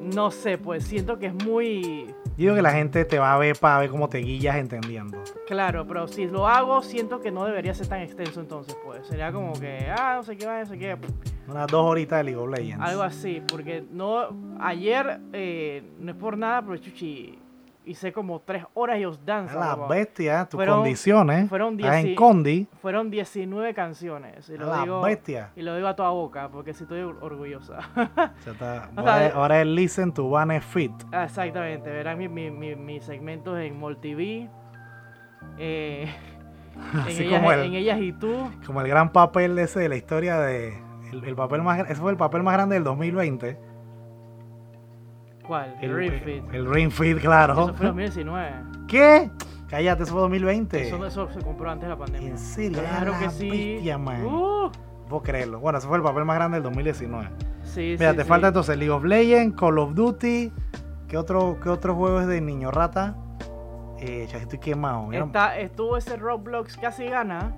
no sé, pues siento que es muy digo que la gente te va a ver para ver cómo te guillas entendiendo. claro, pero si lo hago, siento que no debería ser tan extenso entonces, pues. Sería como que, ah, no sé qué, no sé qué. Unas dos horitas de League of Legends. Algo así, porque no. Ayer, eh, no es por nada, pero chuchi, hice como tres horas de Just Dance. A la loco. bestia, tus Fueron- condiciones. fueron en Condi. Fueron 19 canciones. Y A lo, la digo, bestia. y lo digo a toda boca, porque sí estoy or- orgullosa. O sea, está- O <laughs> sea, ahora, ahora es Listen to Bane Fit. Exactamente, verán mi- mi- mi- mis segmentos en MultiV. Eh, <laughs> en, Así ellas, como el- en ellas y tú. Como el gran papel ese de la historia de. El, el papel más, ese fue el papel más grande del 2020. ¿Cuál? El, Ring Fit. el Fit, claro. Eso fue 2019. ¿Qué? Cállate, eso fue 2020. Eso, eso se compró antes de la pandemia. En serio, Claro a que sí. bestia, man. Uh, puedo creerlo. Bueno, ese fue el papel más grande del 2019. sí, Mira, sí, te sí. falta entonces League of Legends, Call of Duty. ¿Qué otro, qué otro juego es de niño rata? Eh, ya estoy quemado. Está, estuvo ese Roblox casi gana.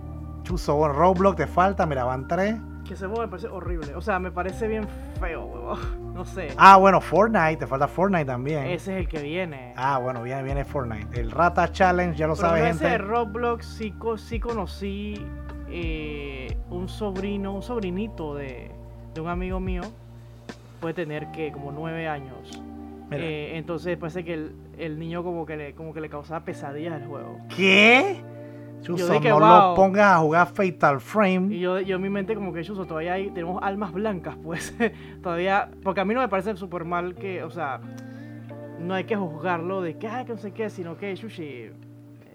Bueno, Roblox te falta, mira, van tres. Que ese juego me parece horrible. O sea, me parece bien feo, huevón. <laughs> No sé. Ah, bueno, Fortnite, te falta Fortnite también. Ese es el que viene. Ah, bueno, viene, viene Fortnite. El Rata Challenge, ya lo Pero sabe, no ese de gente. Roblox sí, co- sí conocí eh, un sobrino, un sobrinito de, de un amigo mío. Puede tener que como nueve años. Eh, entonces parece que el, el niño como que le, como que le causaba pesadillas el juego. ¿Qué? Chuzo, dije, no wow. lo pongas a jugar Fatal Frame. Y yo, yo en mi mente como que chuzo, todavía hay, tenemos almas blancas, pues. <laughs> todavía, porque a mí no me parece súper mal que, o sea, no hay que juzgarlo de que, ay, que no sé qué, sino que, chuchi, eh,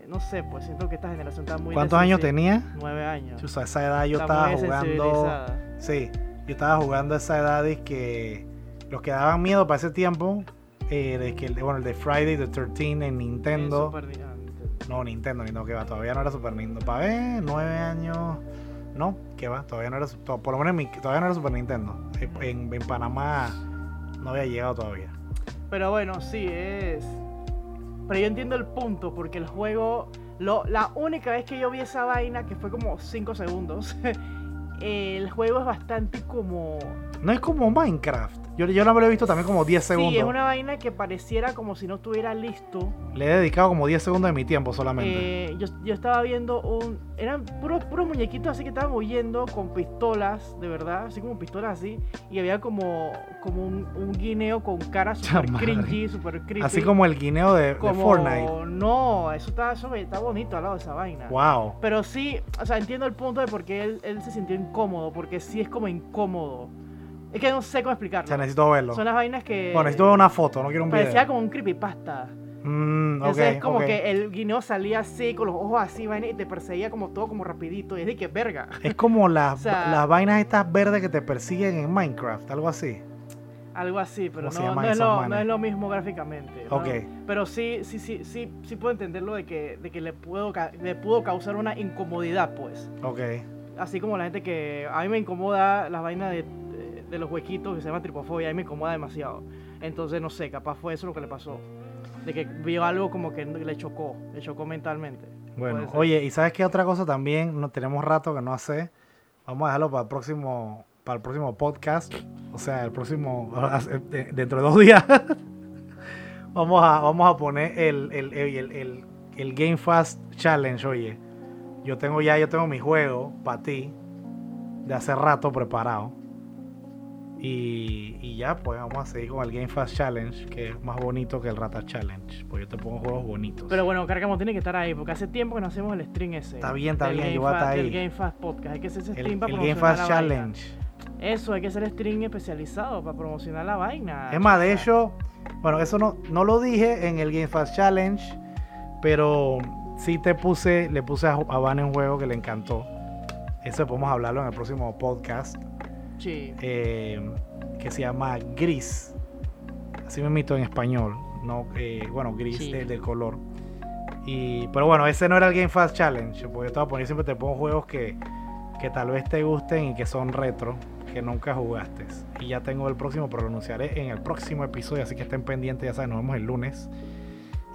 no sé, pues siento que esta generación está muy... ¿Cuántos años tenía? Nueve años. Chuzo, a esa edad yo Está estaba jugando. Sí, yo estaba jugando a esa edad y que los que daban miedo para ese tiempo, eh, de que, bueno, el de Friday the 13 en ah, Nintendo. No, Nintendo, Nintendo, que va, todavía no era Super Nintendo. Para ver, nueve años. No, que va, todavía no era, por lo menos en mi- todavía no era Super Nintendo. En, en Panamá no había llegado todavía. Pero bueno, sí, es. Pero yo entiendo el punto, porque el juego. Lo, la única vez que yo vi esa vaina, que fue como 5 segundos, <laughs> el juego es bastante como. No es como Minecraft. Yo, yo no me lo he visto también como 10 segundos. Sí, es una vaina que pareciera como si no estuviera listo. Le he dedicado como 10 segundos de mi tiempo solamente. Eh, yo, yo estaba viendo un. Eran puros, puros muñequitos así que estaban huyendo con pistolas, de verdad, así como pistolas así. Y había como, como un, un guineo con cara <laughs> super cringy, super creepy. Así como el guineo de, de como- Fortnite. No, eso está, eso está bonito al lado de esa vaina. Wow. Pero sí, o sea, entiendo el punto de por qué él, él se sintió incómodo, porque sí es como incómodo. Es que no sé cómo O explicarlo. sea, necesito verlo. Son las vainas que. Bueno, necesito ver una foto, no quiero un Parecía video. como un creepypasta. Mm, Entonces es como que el guineo salía así, con los ojos así, vaina, y te perseguía como todo como rapidito. Y es de que verga. Es como las, <laughs> O sea- las vainas estas verdes que te persiguen en Minecraft, algo así. Algo así, pero ¿Cómo se no, es lo, no es lo mismo gráficamente. ¿no? Ok. Pero sí, sí, sí, sí, sí puedo entenderlo de que, de que le, puedo, le pudo causar una incomodidad, pues. Ok. Así como la gente que a mí me incomoda las vainas de, de, los huequitos que se llama tripofobia, mí me incomoda demasiado. Entonces, no sé, capaz fue eso lo que le pasó. De que vio algo como que le chocó, le chocó mentalmente. Bueno, oye, ¿y sabes qué otra cosa también? No tenemos rato que no hace. Vamos a dejarlo para el próximo, para el próximo podcast. O sea, el próximo, de- <laughs> dentro de dos días. <laughs> vamos, a, vamos a poner el, el, el, el- el Game Fast Challenge, oye. Yo tengo ya, yo tengo mi juego para ti. De hace rato preparado. Y, y ya, pues vamos a seguir con el Game Fast Challenge, que es más bonito que el Rata Challenge. Pues yo te pongo juegos bonitos. Pero bueno, Carcamo tiene que estar ahí, porque hace tiempo que no hacemos el stream ese. Está bien, está bien, Game yo voy a estar Fast- ahí. del Game Fast Podcast. Hay que hacer ese el, stream para el Game Fast vaina. Challenge. Eso, hay que hacer stream especializado para promocionar la vaina. Es más, de hecho, bueno, eso no, no lo dije en el Game Fast Challenge, pero sí te puse, le puse a, a Van en juego que le encantó. Eso podemos hablarlo en el próximo podcast, Sí. eh, que se llama Gris. Así me invito en español, no, eh, bueno, gris Sí. de- del color. Y, pero bueno, ese no era el Game Fast Challenge, porque yo te voy a poner, siempre te pongo juegos que, que tal vez te gusten y que son retro, que nunca jugaste. Y ya tengo el próximo, pero lo anunciaré en el próximo episodio, así que estén pendientes, ya saben, nos vemos el lunes.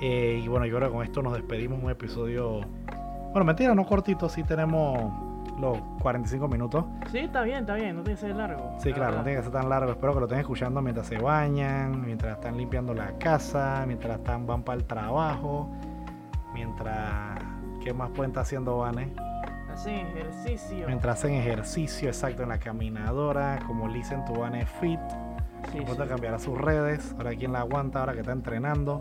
Eh, y bueno, yo creo que con esto nos despedimos, un episodio, bueno, mentira, no cortito, sí tenemos los 45 minutos. Sí, está bien, está bien, no tiene que ser largo. Sí, la claro, no verdad. tiene que ser tan largo. Espero que lo estén escuchando mientras se bañan, mientras están limpiando la casa, mientras están van para el trabajo, mientras... ¿Qué más pueden estar haciendo, Vane? Así, ejercicio. Mientras hacen ejercicio exacto en la caminadora, como Listen to Vane Fit. Sí, sí. cambiará sus redes. Ahora quién la aguanta, ahora que está entrenando.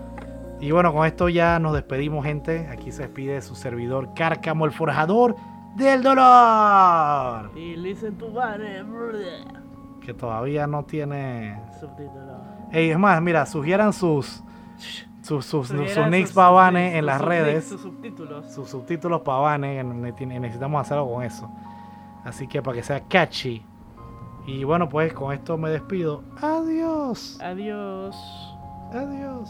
<laughs> y bueno, con esto ya nos despedimos, gente. Aquí se despide su servidor Cárcamo, el forjador del dolor. Y listen to Vane. Que todavía no tiene Subtítulo. Ey, es más, mira, sugieran sus sus, sus, sus, nicks sus- pavanes en las redes, Sus subtítulos. sus subtítulos pavanes, necesitamos hacer algo con eso. Así que para que sea catchy. Y bueno, pues con esto me despido. Adiós. Adiós. Adiós.